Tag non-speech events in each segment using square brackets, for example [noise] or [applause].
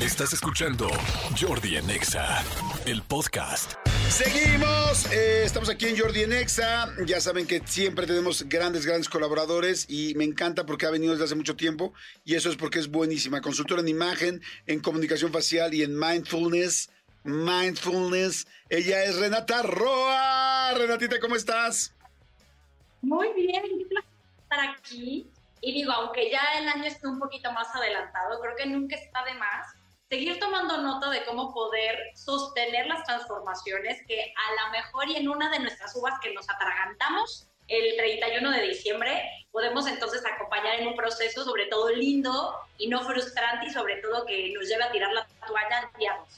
Estás escuchando Jordi en Exa, el podcast. Seguimos, eh, estamos aquí en Jordi en Exa. Ya saben que siempre tenemos grandes, grandes colaboradores y me encanta porque ha venido desde hace mucho tiempo y eso es porque es buenísima. Consultora en imagen, en comunicación facial y en mindfulness. Mindfulness. Ella es Renata Roa. Renatita, ¿cómo estás? Muy bien, estar aquí. Y digo, aunque ya el año esté un poquito más adelantado, creo que nunca está de más seguir tomando nota de cómo poder sostener las transformaciones que a lo mejor y en una de nuestras uvas que nos atragantamos el 31 de diciembre, podemos entonces acompañar en un proceso sobre todo lindo y no frustrante y sobre todo que nos lleve a tirar la toalla digamos.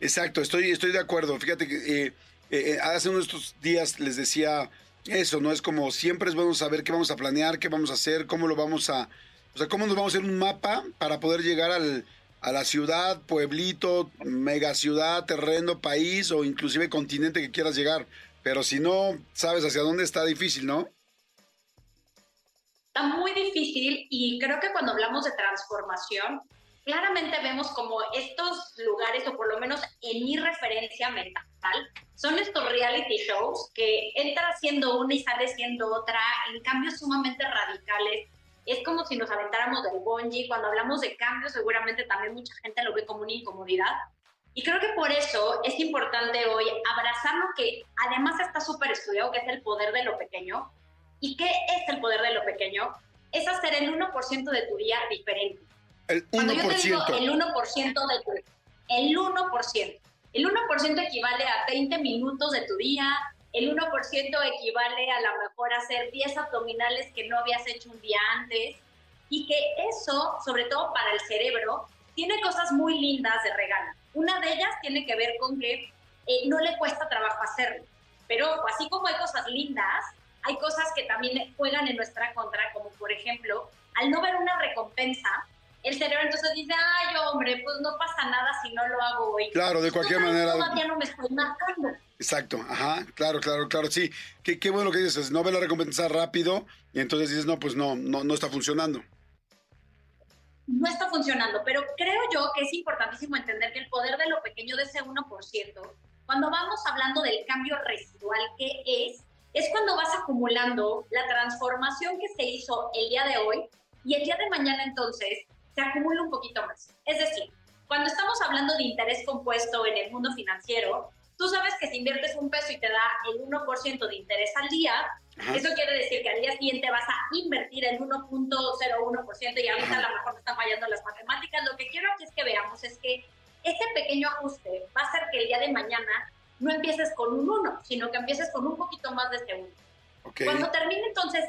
Exacto, estoy, estoy de acuerdo. Fíjate que eh, eh, eh, hace unos días les decía eso, ¿no? Es como siempre es bueno saber qué vamos a planear, qué vamos a hacer, cómo lo vamos a... O sea, cómo nos vamos a hacer un mapa para poder llegar al a la ciudad, pueblito, megaciudad, terreno, país o inclusive continente que quieras llegar. Pero si no sabes hacia dónde está difícil, ¿no? Está muy difícil y creo que cuando hablamos de transformación, claramente vemos como estos lugares, o por lo menos en mi referencia mental, son estos reality shows que entra siendo una y sale siendo otra, en cambios sumamente radicales es como si nos aventáramos del bungee. Cuando hablamos de cambio, seguramente también mucha gente lo ve como una incomodidad. Y creo que por eso es importante hoy abrazar lo que además está súper estudiado, que es el poder de lo pequeño. ¿Y qué es el poder de lo pequeño? Es hacer el 1% de tu día diferente. El 1%. Cuando yo te digo el 1% de tu el 1%. El 1% equivale a 20 minutos de tu día, el 1% equivale a lo mejor a hacer 10 abdominales que no habías hecho un día antes y que eso, sobre todo para el cerebro, tiene cosas muy lindas de regalo. Una de ellas tiene que ver con que eh, no le cuesta trabajo hacerlo, pero así como hay cosas lindas, hay cosas que también juegan en nuestra contra, como por ejemplo, al no ver una recompensa, el cerebro entonces dice, ay, hombre, pues no pasa nada si no lo hago hoy. Claro, de cualquier manera. Todavía no me estoy marcando. Exacto, ajá, claro, claro, claro, sí. Qué, qué bueno que dices, no ve la recompensa rápido y entonces dices, no, pues no, no, no está funcionando. No está funcionando, pero creo yo que es importantísimo entender que el poder de lo pequeño de ese 1%, cuando vamos hablando del cambio residual que es, es cuando vas acumulando la transformación que se hizo el día de hoy y el día de mañana entonces se acumula un poquito más. Es decir, cuando estamos hablando de interés compuesto en el mundo financiero, tú sabes que si inviertes un peso y te da el 1% de interés al día, eso quiere decir que al día siguiente vas a invertir el 1.01% y ahorita a lo mejor te están fallando las matemáticas. Lo que quiero aquí es que veamos es que este pequeño ajuste va a hacer que el día de mañana no empieces con un 1, sino que empieces con un poquito más de este 1. Cuando termine entonces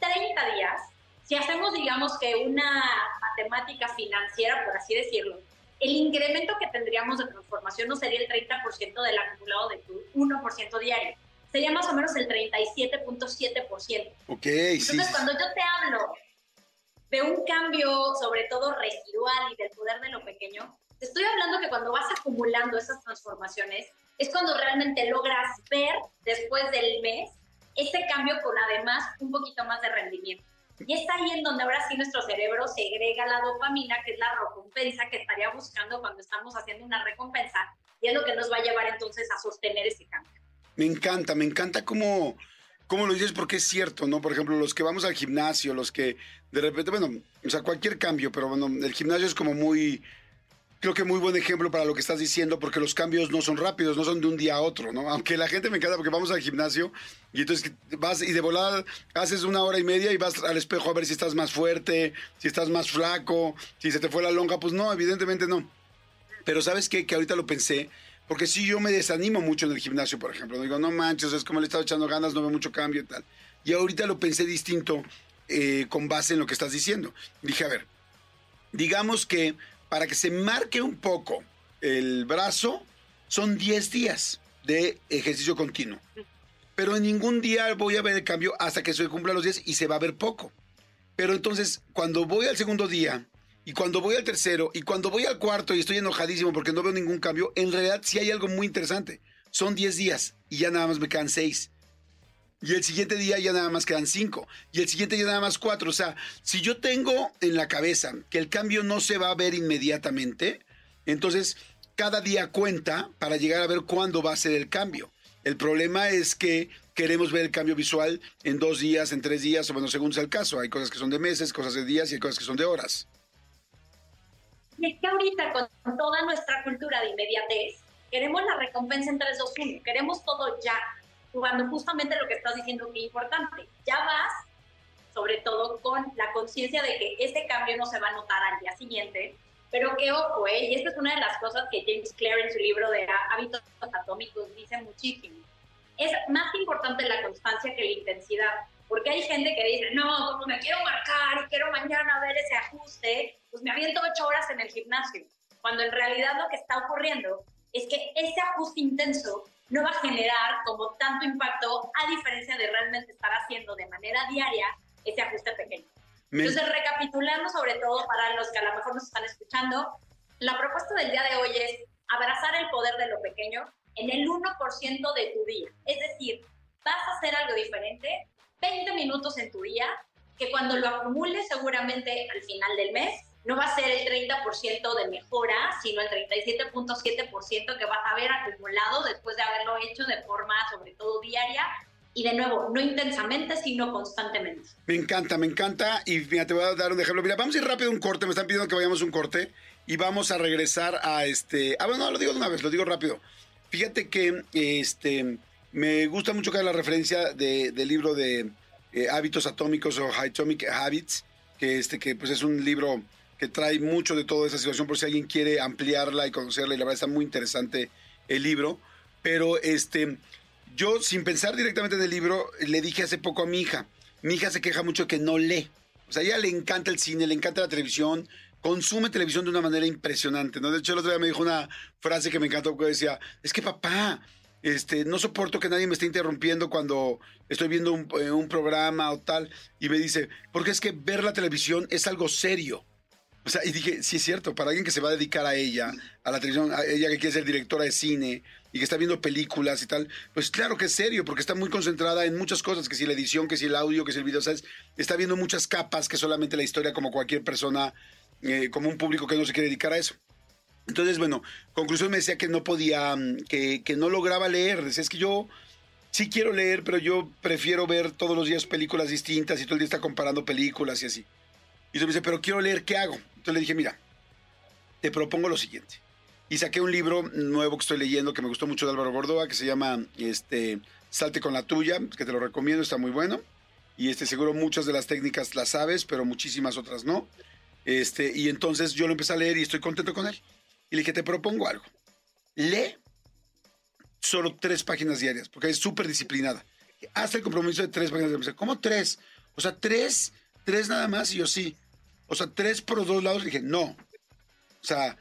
30 días, si hacemos digamos que una matemática financiera, por así decirlo, el incremento que tendríamos de transformación no sería el 30% del acumulado de tu 1% diario, sería más o menos el 37.7%. Ok, Entonces, cuando yo te hablo de un cambio, sobre todo residual y del poder de lo pequeño, te estoy hablando que cuando vas acumulando esas transformaciones, es cuando realmente logras ver después del mes ese cambio con además un poquito más de rendimiento. Y es ahí en donde ahora sí nuestro cerebro segrega la dopamina, que es la recompensa que estaría buscando cuando estamos haciendo una recompensa, y es lo que nos va a llevar entonces a sostener ese cambio. Me encanta, me encanta cómo, cómo lo dices, porque es cierto, ¿no? Por ejemplo, los que vamos al gimnasio, los que de repente, bueno, o sea, cualquier cambio, pero bueno, el gimnasio es como muy creo que muy buen ejemplo para lo que estás diciendo, porque los cambios no son rápidos, no son de un día a otro, ¿no? Aunque la gente me encanta porque vamos al gimnasio y entonces vas y de volada haces una hora y media y vas al espejo a ver si estás más fuerte, si estás más flaco, si se te fue la longa, pues no, evidentemente no. Pero sabes qué? que ahorita lo pensé, porque si yo me desanimo mucho en el gimnasio, por ejemplo, digo, no manches, es como le he estado echando ganas, no veo mucho cambio y tal. Y ahorita lo pensé distinto eh, con base en lo que estás diciendo. Dije, a ver, digamos que para que se marque un poco el brazo, son 10 días de ejercicio continuo. Pero en ningún día voy a ver el cambio hasta que se cumpla los 10 y se va a ver poco. Pero entonces, cuando voy al segundo día, y cuando voy al tercero, y cuando voy al cuarto y estoy enojadísimo porque no veo ningún cambio, en realidad sí hay algo muy interesante. Son 10 días y ya nada más me quedan 6. Y el siguiente día ya nada más quedan cinco. Y el siguiente ya nada más cuatro. O sea, si yo tengo en la cabeza que el cambio no se va a ver inmediatamente, Entonces, cada día cuenta para llegar a ver cuándo va a ser el cambio. El problema es que queremos ver el cambio visual en dos días, en tres días, o bueno, según sea el caso. Hay cosas que son de meses, cosas de días y hay cosas que son de horas. Y es que ahorita con toda nuestra cultura de inmediatez, queremos la recompensa en 3, 2, 1. Queremos todo ya. Cuando justamente lo que estás diciendo que es importante. Ya vas, sobre todo con la conciencia de que ese cambio no se va a notar al día siguiente, pero que ojo, ¿eh? y esta es una de las cosas que James Clear en su libro de Hábitos Atómicos dice muchísimo. Es más importante la constancia que la intensidad, porque hay gente que dice, no, como me quiero marcar y quiero mañana ver ese ajuste, pues me aviento ocho horas en el gimnasio, cuando en realidad lo que está ocurriendo es que ese ajuste intenso no va a generar como tanto impacto a diferencia de realmente estar haciendo de manera diaria ese ajuste pequeño. Entonces, recapitulando sobre todo para los que a lo mejor nos están escuchando, la propuesta del día de hoy es abrazar el poder de lo pequeño en el 1% de tu día. Es decir, vas a hacer algo diferente 20 minutos en tu día, que cuando lo acumules seguramente al final del mes, no va a ser el 30% de mejora, sino el 37.7% que vas a haber acumulado después de haberlo hecho de forma sobre todo diaria y de nuevo, no intensamente, sino constantemente. Me encanta, me encanta. Y mira, te voy a dar un ejemplo. Mira, vamos a ir rápido a un corte. Me están pidiendo que vayamos a un corte. Y vamos a regresar a este. Ah, bueno, no, lo digo de una vez, lo digo rápido. Fíjate que este me gusta mucho que haga la referencia de, del libro de eh, Hábitos Atómicos o Atomic Habits, que, este, que pues es un libro que trae mucho de toda esa situación por si alguien quiere ampliarla y conocerla. Y la verdad está muy interesante el libro. Pero este yo, sin pensar directamente en el libro, le dije hace poco a mi hija. Mi hija se queja mucho que no lee. O sea, a ella le encanta el cine, le encanta la televisión, consume televisión de una manera impresionante, ¿no? De hecho, el otro día me dijo una frase que me encantó, que decía, es que papá, este, no soporto que nadie me esté interrumpiendo cuando estoy viendo un, eh, un programa o tal. Y me dice, porque es que ver la televisión es algo serio. O sea, y dije, sí es cierto, para alguien que se va a dedicar a ella, a la televisión, a ella que quiere ser directora de cine y que está viendo películas y tal, pues claro que es serio, porque está muy concentrada en muchas cosas, que si la edición, que si el audio, que si el video, ¿sabes? Está viendo muchas capas que solamente la historia como cualquier persona, eh, como un público que no se quiere dedicar a eso. Entonces, bueno, conclusión me decía que no podía, mm, que, que no lograba leer. Decía, es que yo sí quiero leer, pero yo prefiero ver todos los días películas distintas y todo el día está comparando películas y así. Y entonces me dice, pero quiero leer, ¿qué hago? Entonces le dije, mira, te propongo lo siguiente. Y saqué un libro nuevo que estoy leyendo que me gustó mucho de Álvaro Gordoa, que se llama este, Salte con la tuya, que te lo recomiendo, está muy bueno. Y este, seguro muchas de las técnicas las sabes, pero muchísimas otras no. Este, y entonces yo lo empecé a leer y estoy contento con él. Y le dije, te propongo algo. Lee solo tres páginas diarias, porque es súper disciplinada. Haz el compromiso de tres páginas diarias. ¿Cómo tres? O sea, tres, tres nada más. Y yo sí. O sea, tres por dos lados. dije, no. O sea,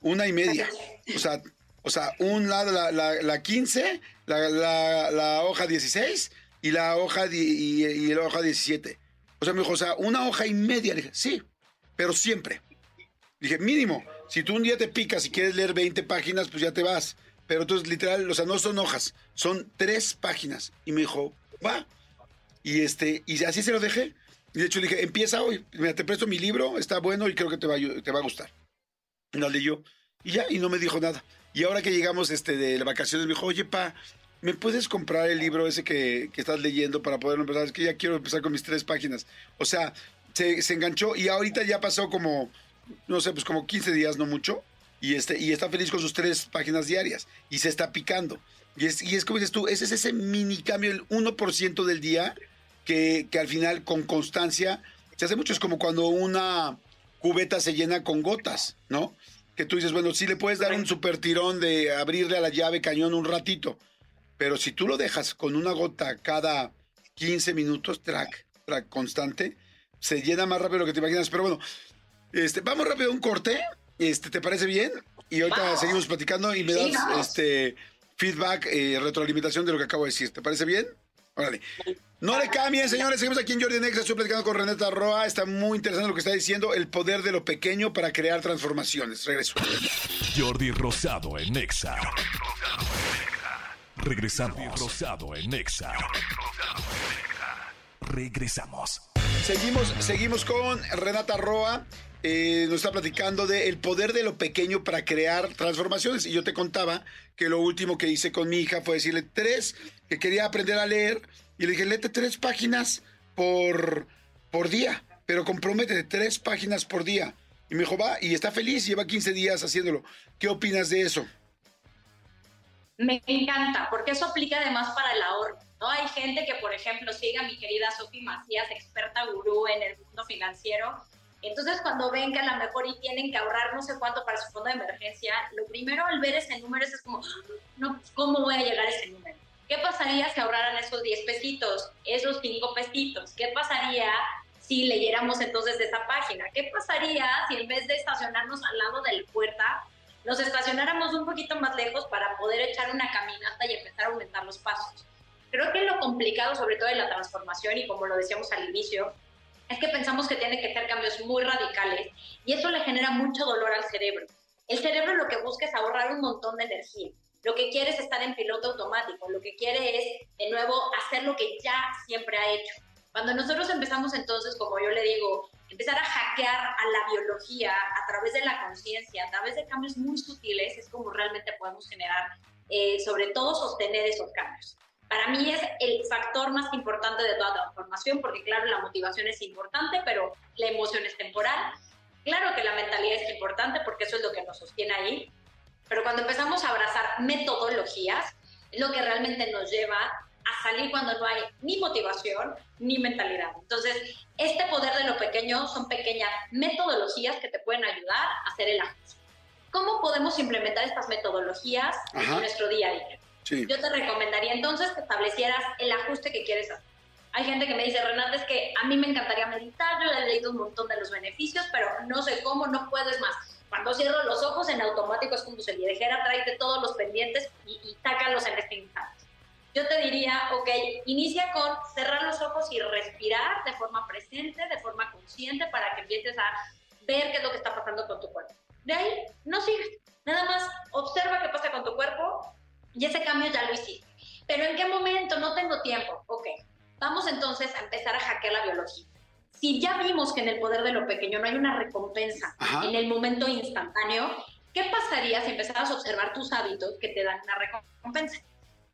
una y media. O sea, o sea un lado la, la, la 15, la, hoja 16 y la hoja, y, y, hoja 17. O sea, me dijo, o sea, una hoja y media. dije, sí, pero siempre. Dije, mínimo, si tú un día te picas y quieres leer 20 páginas, pues ya te vas. Pero entonces, literal, o sea, no son hojas, son tres páginas. Y me dijo, va. Y este, y así se lo dejé. Y de hecho le dije, empieza hoy, mira, te presto mi libro, está bueno y creo que te va, te va a gustar. Y lo leyó. Y ya, y no me dijo nada. Y ahora que llegamos este, de las vacaciones, me dijo, oye, pa, ¿me puedes comprar el libro ese que, que estás leyendo para poder empezar? Es que ya quiero empezar con mis tres páginas. O sea, se, se, enganchó y ahorita ya pasó como, no sé, pues como 15 días, no mucho. Y, este, y está feliz con sus tres páginas diarias. Y se está picando. Y es, y es como dices tú, ese es ese mini cambio, el 1% del día que, al final con constancia se hace mucho. Es como cuando una cubeta se llena con gotas, ¿no? Que tú dices, bueno, sí le puedes dar un super tirón de abrirle a la llave cañón un ratito, pero si tú lo dejas con una gota cada 15 minutos, track, track constante, se llena más rápido de lo que te imaginas. Pero bueno, este, vamos rápido a un corte. Este, ¿Te parece bien? Y ahorita seguimos platicando y me das este feedback, eh, retroalimentación de lo que acabo de decir. ¿Te parece bien? Órale. No le cambien, señores. Seguimos aquí en Jordi Nexa. Estoy platicando con Renata Roa. Está muy interesante lo que está diciendo. El poder de lo pequeño para crear transformaciones. Regreso. Jordi Rosado en Nexa. Regresamos. Rosado en Nexa. Regresamos. Seguimos, seguimos con Renata Roa. Eh, nos está platicando del el poder de lo pequeño para crear transformaciones. Y yo te contaba que lo último que hice con mi hija fue decirle tres, que quería aprender a leer. Y le dije, léete tres páginas por, por día, pero comprométete tres páginas por día. Y me dijo, va, y está feliz, lleva 15 días haciéndolo. ¿Qué opinas de eso? Me encanta, porque eso aplica además para el ahorro. ¿No? Hay gente que, por ejemplo, sigue a mi querida Sofi Macías, experta gurú en el mundo financiero. Entonces, cuando ven que a lo mejor y tienen que ahorrar no sé cuánto para su fondo de emergencia, lo primero al ver ese número es como, no, ¿cómo voy a llegar a ese número? ¿Qué pasaría si ahorraran esos 10 pesitos, esos 5 pesitos? ¿Qué pasaría si leyéramos entonces esa página? ¿Qué pasaría si en vez de estacionarnos al lado de la puerta, nos estacionáramos un poquito más lejos para poder echar una caminata y empezar a aumentar los pasos? Creo que lo complicado, sobre todo de la transformación, y como lo decíamos al inicio, es que pensamos que tiene que ser cambios muy radicales y eso le genera mucho dolor al cerebro. El cerebro lo que busca es ahorrar un montón de energía. Lo que quiere es estar en piloto automático, lo que quiere es, de nuevo, hacer lo que ya siempre ha hecho. Cuando nosotros empezamos entonces, como yo le digo, empezar a hackear a la biología a través de la conciencia, a través de cambios muy sutiles, es como realmente podemos generar, eh, sobre todo sostener esos cambios para mí es el factor más importante de toda transformación, porque claro, la motivación es importante, pero la emoción es temporal. Claro que la mentalidad es importante porque eso es lo que nos sostiene ahí, pero cuando empezamos a abrazar metodologías, es lo que realmente nos lleva a salir cuando no hay ni motivación ni mentalidad. Entonces, este poder de lo pequeño son pequeñas metodologías que te pueden ayudar a hacer el ajuste. ¿Cómo podemos implementar estas metodologías en nuestro día a día? Yo te recomendaría entonces que establecieras el ajuste que quieres hacer. Hay gente que me dice, Renata, es que a mí me encantaría meditar, yo he leído un montón de los beneficios, pero no sé cómo, no puedo, es más. Cuando cierro los ojos, en automático es como si le dijera, tráete todos los pendientes y, y tácalos en este instante. Yo te diría, ok, inicia con cerrar los ojos y respirar de forma presente, de forma consciente, para que empieces a ver qué es lo que está pasando con tu cuerpo. De ahí, no sigas. Nada más observa qué pasa con tu cuerpo, y ese cambio ya lo hiciste. Pero ¿en qué momento? No tengo tiempo. Ok, vamos entonces a empezar a hackear la biología. Si ya vimos que en el poder de lo pequeño no hay una recompensa en el momento instantáneo, ¿qué pasaría si empezaras a observar tus hábitos que te dan una recompensa?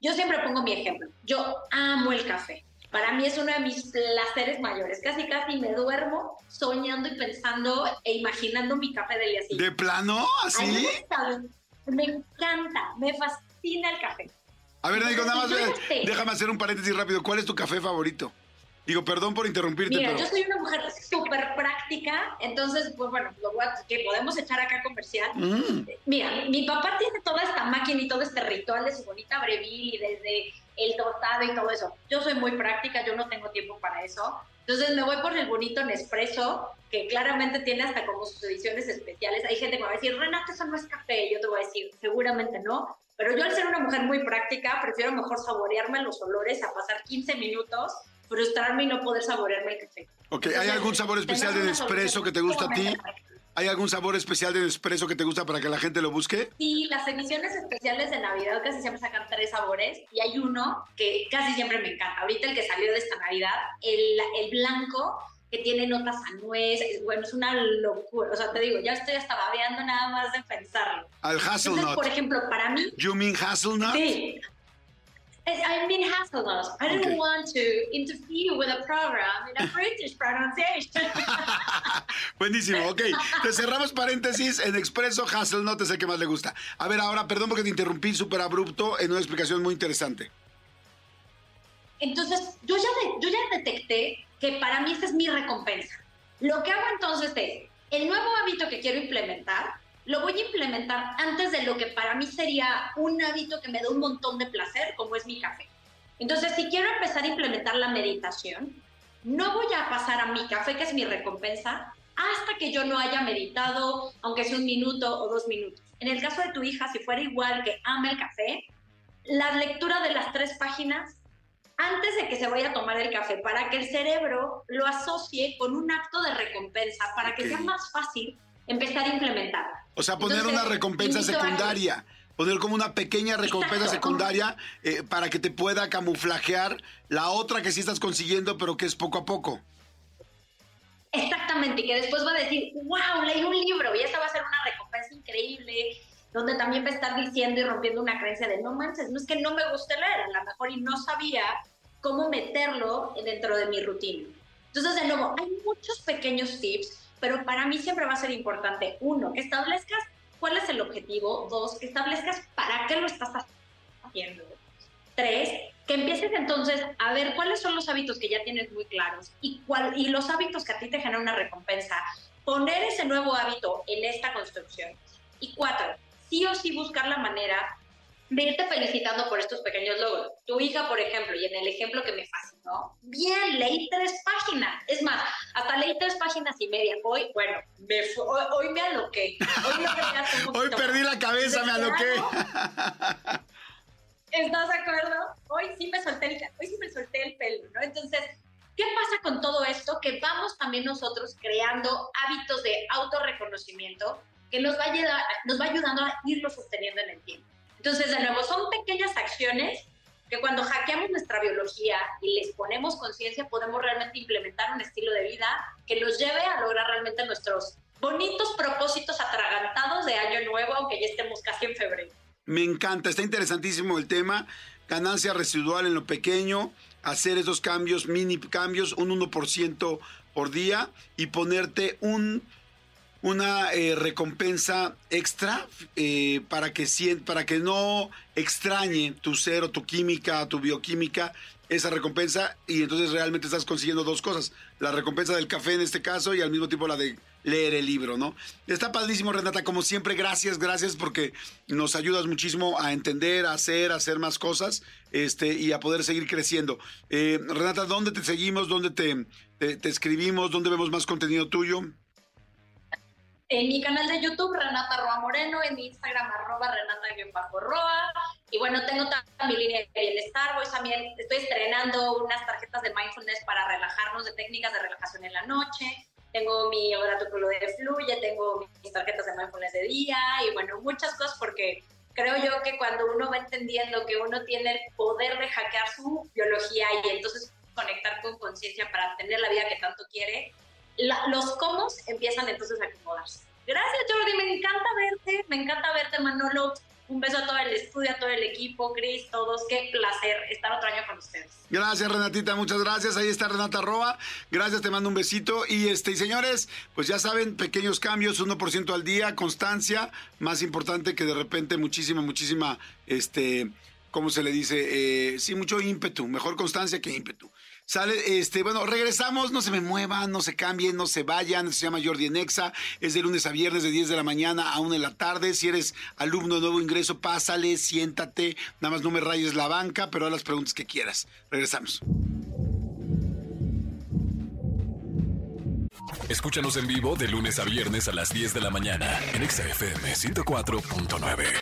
Yo siempre pongo mi ejemplo. Yo amo el café. Para mí es uno de mis placeres mayores. Casi, casi me duermo soñando y pensando e imaginando mi café del día siguiente. ¿De plano? ¿Así? Me encanta, me fascina fascina el café. A ver, digo, nada más, déjame hacer un paréntesis rápido. ¿Cuál es tu café favorito? Digo, perdón por interrumpirte, Mira, yo soy una mujer súper práctica, entonces, pues bueno, lo que podemos echar acá comercial. Mm. Mira, mi papá tiene toda esta máquina y todo este ritual de su bonita breville y desde el tostado y todo eso. Yo soy muy práctica, yo no tengo tiempo para eso. Entonces me voy por el bonito Nespresso, que claramente tiene hasta como sus ediciones especiales. Hay gente que va a decir, Renato, eso no es café. Yo te voy a decir, seguramente no. Pero yo al ser una mujer muy práctica, prefiero mejor saborearme los olores a pasar 15 minutos, frustrarme y no poder saborearme el café. Ok, ¿hay algún sabor especial de Nespresso que te gusta a ti? ¿Hay algún sabor especial de Nespresso que te gusta para que la gente lo busque? Sí, las ediciones especiales de Navidad casi siempre sacan tres sabores y hay uno que casi siempre me encanta. Ahorita el que salió de esta Navidad, el, el blanco que tiene notas a nuez, bueno, es una locura. O sea, te digo, ya estoy hasta babeando nada más de pensarlo. Al hazelnut. por ejemplo, para mí... You mean hazelnut? Sí. I mean hazelnut. I don't want to interfere with a program in a British pronunciation. [laughs] Buenísimo, ok. Te cerramos paréntesis en expreso hazelnut es el que más le gusta. A ver, ahora, perdón porque te interrumpí súper abrupto en una explicación muy interesante. Entonces, yo ya, yo ya detecté que para mí esta es mi recompensa. Lo que hago entonces es, el nuevo hábito que quiero implementar, lo voy a implementar antes de lo que para mí sería un hábito que me da un montón de placer, como es mi café. Entonces, si quiero empezar a implementar la meditación, no voy a pasar a mi café, que es mi recompensa, hasta que yo no haya meditado, aunque sea un minuto o dos minutos. En el caso de tu hija, si fuera igual que ama el café, la lectura de las tres páginas antes de que se vaya a tomar el café, para que el cerebro lo asocie con un acto de recompensa, para que sea más fácil empezar a implementar. O sea, poner una recompensa secundaria. Poner como una pequeña recompensa secundaria eh, para que te pueda camuflajear la otra que sí estás consiguiendo, pero que es poco a poco. Exactamente, y que después va a decir, wow, leí un libro y esa va a ser una recompensa increíble, donde también va a estar diciendo y rompiendo una creencia de no manches, no es que no me guste leer, a lo mejor y no sabía cómo meterlo dentro de mi rutina. Entonces, de nuevo, hay muchos pequeños tips, pero para mí siempre va a ser importante, uno, que establezcas cuál es el objetivo, dos, que establezcas para qué lo estás haciendo, tres, que empieces entonces a ver cuáles son los hábitos que ya tienes muy claros y, cuál, y los hábitos que a ti te generan una recompensa, poner ese nuevo hábito en esta construcción. Y cuatro, sí o sí buscar la manera de irte felicitando por estos pequeños logros. Tu hija, por ejemplo, y en el ejemplo que me fascinó, bien, leí tres páginas. Es más, hasta leí tres páginas y media. Hoy, bueno, me hoy, me aloqué. Hoy, [laughs] hoy perdí la cabeza, me aloqué. [laughs] ¿Estás de acuerdo? Hoy sí me solté el, hoy sí me solté el pelo, ¿no? Entonces, ¿qué pasa con todo esto? Que vamos también nosotros creando hábitos de autorreconocimiento que nos va, a ayudar, nos va ayudando a irlo sosteniendo en el tiempo. Entonces, de nuevo, son pequeñas acciones que cuando hackeamos nuestra biología y les ponemos conciencia, podemos realmente implementar un estilo de vida que nos lleve a lograr realmente nuestros bonitos propósitos atragantados de año nuevo, aunque ya estemos casi en febrero. Me encanta, está interesantísimo el tema. Ganancia residual en lo pequeño, hacer esos cambios, mini cambios, un 1% por día y ponerte un, una eh, recompensa extra eh, para, que, para que no extrañe tu ser o tu química, tu bioquímica, esa recompensa y entonces realmente estás consiguiendo dos cosas, la recompensa del café en este caso y al mismo tiempo la de leer el libro, ¿no? Está padrísimo, Renata, como siempre, gracias, gracias porque nos ayudas muchísimo a entender, a hacer, a hacer más cosas este, y a poder seguir creciendo. Eh, Renata, ¿dónde te seguimos? ¿Dónde te, te, escribimos? ¿Dónde vemos más contenido tuyo? En mi canal de YouTube, Renata Roa Moreno, en mi Instagram, arroba Renata-Roa. Y bueno, tengo también mi línea en Starbucks, también estoy estrenando unas tarjetas de mindfulness para relajarnos, de técnicas de relajación en la noche tengo mi oráculo de fluye, tengo mis tarjetas de mindfulness de día y bueno, muchas cosas porque creo yo que cuando uno va entendiendo que uno tiene el poder de hackear su biología y entonces conectar con conciencia para tener la vida que tanto quiere, los cómo empiezan entonces a acomodarse. Gracias Jordi, me encanta verte, me encanta verte Manolo. Un beso a todo el estudio, a todo el equipo, Cris, todos. Qué placer estar otro año con ustedes. Gracias, Renatita. Muchas gracias. Ahí está Renata Roa. Gracias, te mando un besito. Y este, señores, pues ya saben, pequeños cambios, 1% al día, constancia. Más importante que de repente muchísima, muchísima, este, ¿cómo se le dice? Eh, sí, mucho ímpetu. Mejor constancia que ímpetu. Sale, este, bueno, regresamos, no se me muevan, no se cambien, no se vayan. Se llama Jordi Nexa, es de lunes a viernes de 10 de la mañana a 1 de la tarde. Si eres alumno de nuevo ingreso, pásale, siéntate, nada más no me rayes la banca, pero haz las preguntas que quieras. Regresamos. Escúchanos en vivo de lunes a viernes a las 10 de la mañana en XFM 104.9.